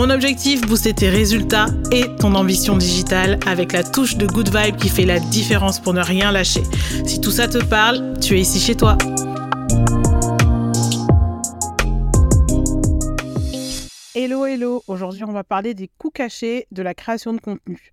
Mon objectif, booster tes résultats et ton ambition digitale avec la touche de good vibe qui fait la différence pour ne rien lâcher. Si tout ça te parle, tu es ici chez toi. Hello, hello. Aujourd'hui, on va parler des coûts cachés de la création de contenu.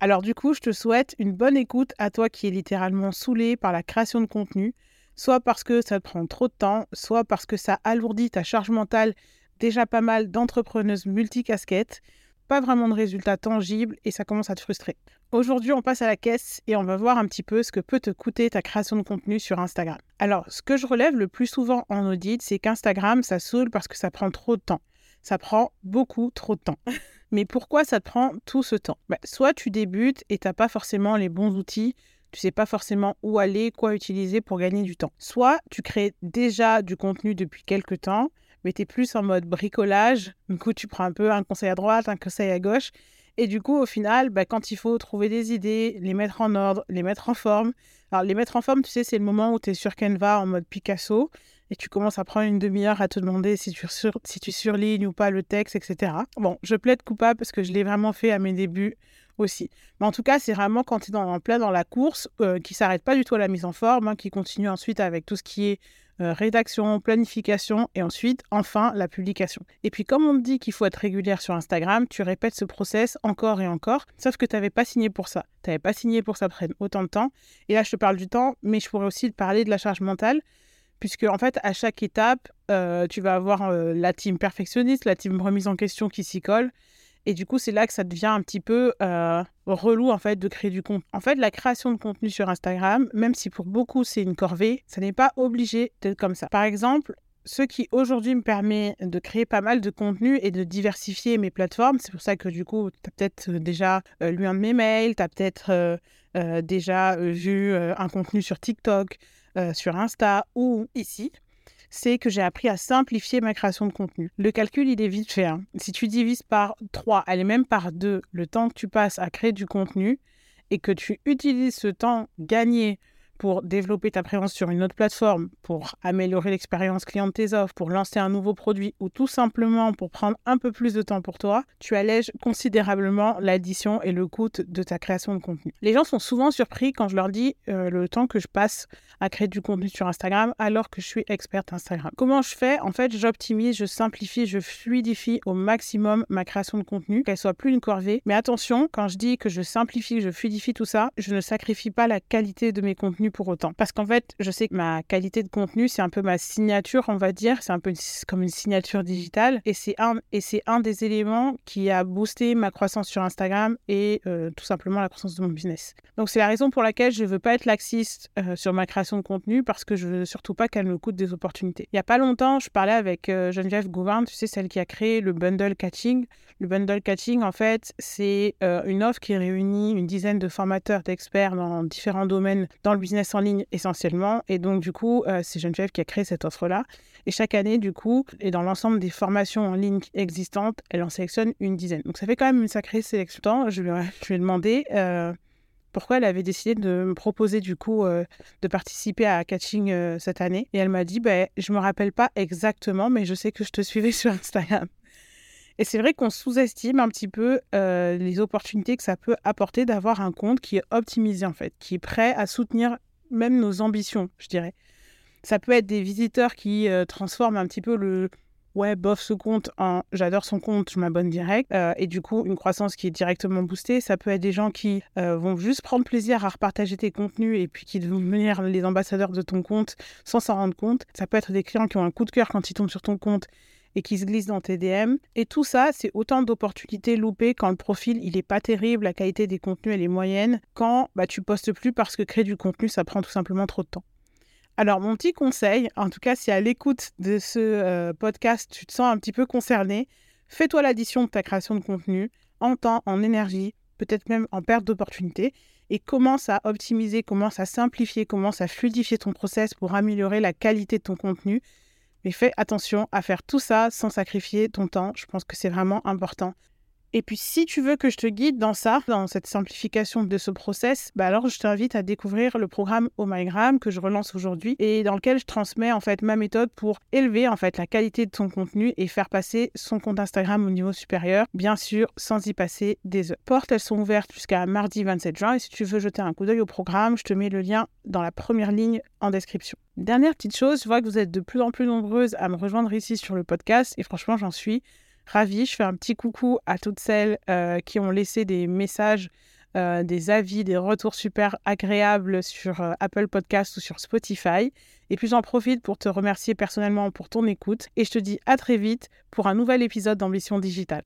Alors du coup, je te souhaite une bonne écoute à toi qui es littéralement saoulé par la création de contenu, soit parce que ça te prend trop de temps, soit parce que ça alourdit ta charge mentale déjà pas mal d'entrepreneuses multicasquettes, pas vraiment de résultats tangibles et ça commence à te frustrer. Aujourd'hui, on passe à la caisse et on va voir un petit peu ce que peut te coûter ta création de contenu sur Instagram. Alors, ce que je relève le plus souvent en audit, c'est qu'Instagram, ça saoule parce que ça prend trop de temps. Ça prend beaucoup trop de temps. Mais pourquoi ça te prend tout ce temps? Bah, Soit tu débutes et tu n'as pas forcément les bons outils, tu sais pas forcément où aller, quoi utiliser pour gagner du temps. Soit tu crées déjà du contenu depuis quelques temps mais tu es plus en mode bricolage. Du coup, tu prends un peu un conseil à droite, un conseil à gauche. Et du coup, au final, bah, quand il faut trouver des idées, les mettre en ordre, les mettre en forme. Alors, les mettre en forme, tu sais, c'est le moment où tu es sur Canva en mode Picasso et tu commences à prendre une demi-heure à te demander si tu, sur, si surlignes ou pas le texte, etc. Bon, je plaide coupable parce que je l'ai vraiment fait à mes débuts aussi. Mais en tout cas, c'est vraiment quand tu es en plein dans la course, euh, qui s'arrête pas du tout à la mise en forme, hein, qui continue ensuite avec tout ce qui est euh, rédaction, planification et ensuite, enfin, la publication. Et puis, comme on te dit qu'il faut être régulière sur Instagram, tu répètes ce process encore et encore, sauf que tu n'avais pas signé pour ça. Tu n'avais pas signé pour que ça prenne autant de temps. Et là, je te parle du temps, mais je pourrais aussi te parler de la charge mentale puisque en fait à chaque étape euh, tu vas avoir euh, la team perfectionniste, la team remise en question qui s'y colle et du coup, c'est là que ça devient un petit peu euh, relou en fait de créer du contenu. En fait, la création de contenu sur Instagram, même si pour beaucoup c'est une corvée, ça n'est pas obligé d'être comme ça. Par exemple, ce qui aujourd'hui me permet de créer pas mal de contenu et de diversifier mes plateformes, c'est pour ça que du coup, tu as peut-être euh, déjà euh, lu un de mes mails, tu as peut-être déjà vu un contenu sur TikTok, sur Insta ou ici c'est que j'ai appris à simplifier ma création de contenu. Le calcul, il est vite fait. Hein. Si tu divises par 3, allez même par 2, le temps que tu passes à créer du contenu et que tu utilises ce temps gagné pour développer ta présence sur une autre plateforme, pour améliorer l'expérience client de tes offres, pour lancer un nouveau produit ou tout simplement pour prendre un peu plus de temps pour toi, tu allèges considérablement l'addition et le coût de ta création de contenu. Les gens sont souvent surpris quand je leur dis euh, le temps que je passe à créer du contenu sur Instagram alors que je suis experte Instagram. Comment je fais? En fait, j'optimise, je simplifie, je fluidifie au maximum ma création de contenu, qu'elle soit plus une corvée. Mais attention, quand je dis que je simplifie, je fluidifie tout ça, je ne sacrifie pas la qualité de mes contenus pour autant. Parce qu'en fait, je sais que ma qualité de contenu, c'est un peu ma signature, on va dire. C'est un peu comme une signature digitale. Et c'est un, et un des éléments qui a boosté ma croissance sur Instagram et euh, tout simplement la croissance de mon business. Donc, c'est la raison pour laquelle je ne veux pas être laxiste euh, sur ma création de contenu parce que je veux surtout pas qu'elle me coûte des opportunités. Il y a pas longtemps, je parlais avec euh, Geneviève Gouvin, tu sais, celle qui a créé le bundle catching. Le bundle catching, en fait, c'est une offre qui réunit une dizaine de formateurs, d'experts dans différents domaines dans le business en ligne essentiellement. Et donc, du coup, euh, c'est Geneviève qui a créé cette offre-là. Et chaque année, du coup, et dans l'ensemble des formations en ligne existantes, elle en sélectionne une dizaine. Donc, ça fait quand même une sacrée sélection. Je lui, je ai demandé euh, pourquoi elle avait décidé de me proposer, du coup, euh, de participer à Catching cette année. Et elle m'a dit, ben, je me rappelle pas exactement, mais je sais que je te suivais sur Instagram. Et c'est vrai qu'on sous-estime un petit peu euh, les opportunités que ça peut apporter d'avoir un compte qui est optimisé en fait, qui est prêt à soutenir même nos ambitions, je dirais. Ça peut être des visiteurs qui euh, transforment un petit peu le ouais, bof ce compte en j'adore son compte, je m'abonne direct. Euh, et du coup, une croissance qui est directement boostée. Ça peut être des gens qui vont juste prendre plaisir à repartager tes contenus et puis qui vont devenir les ambassadeurs de ton compte sans s'en rendre compte. Ça peut être des clients qui ont un coup de cœur quand ils tombent sur ton compte et qui se glissent dans tes DM. Et tout ça, c'est autant d'opportunités loupées quand le profil, il est pas terrible, la qualité des contenus, est moyenne, quand bah, tu postes plus parce que créer du contenu, ça prend tout simplement trop de temps. Alors, mon petit conseil, en tout cas, si à l'écoute de ce euh, podcast, tu te sens un petit peu concerné, fais-toi l'addition de ta création de contenu en temps, en énergie, peut-être même en perte d'opportunité, et commence à optimiser, commence à simplifier, commence à fluidifier ton process pour améliorer la qualité de ton contenu. Mais fais attention à faire tout ça sans sacrifier ton temps. Je pense que c'est vraiment important. Et puis, si tu veux que je te guide dans ça, dans cette simplification de ce process, bah alors je t'invite à découvrir le programme Oh que je relance aujourd'hui et dans lequel je transmets en fait ma méthode pour élever en fait la qualité de ton contenu et faire passer son compte Instagram au niveau supérieur, bien sûr sans y passer des heures. Portes, elles sont ouvertes jusqu'à mardi 27 juin et si tu veux jeter un coup d'œil au programme, je te mets le lien dans la première ligne en description. Dernière petite chose, je vois que vous êtes de plus en plus nombreuses à me rejoindre ici sur le podcast et franchement j'en suis ravie. Je fais un petit coucou à toutes celles euh, qui ont laissé des messages, euh, des avis, des retours super agréables sur euh, Apple Podcast ou sur Spotify. Et puis j'en profite pour te remercier personnellement pour ton écoute et je te dis à très vite pour un nouvel épisode d'Ambition Digitale.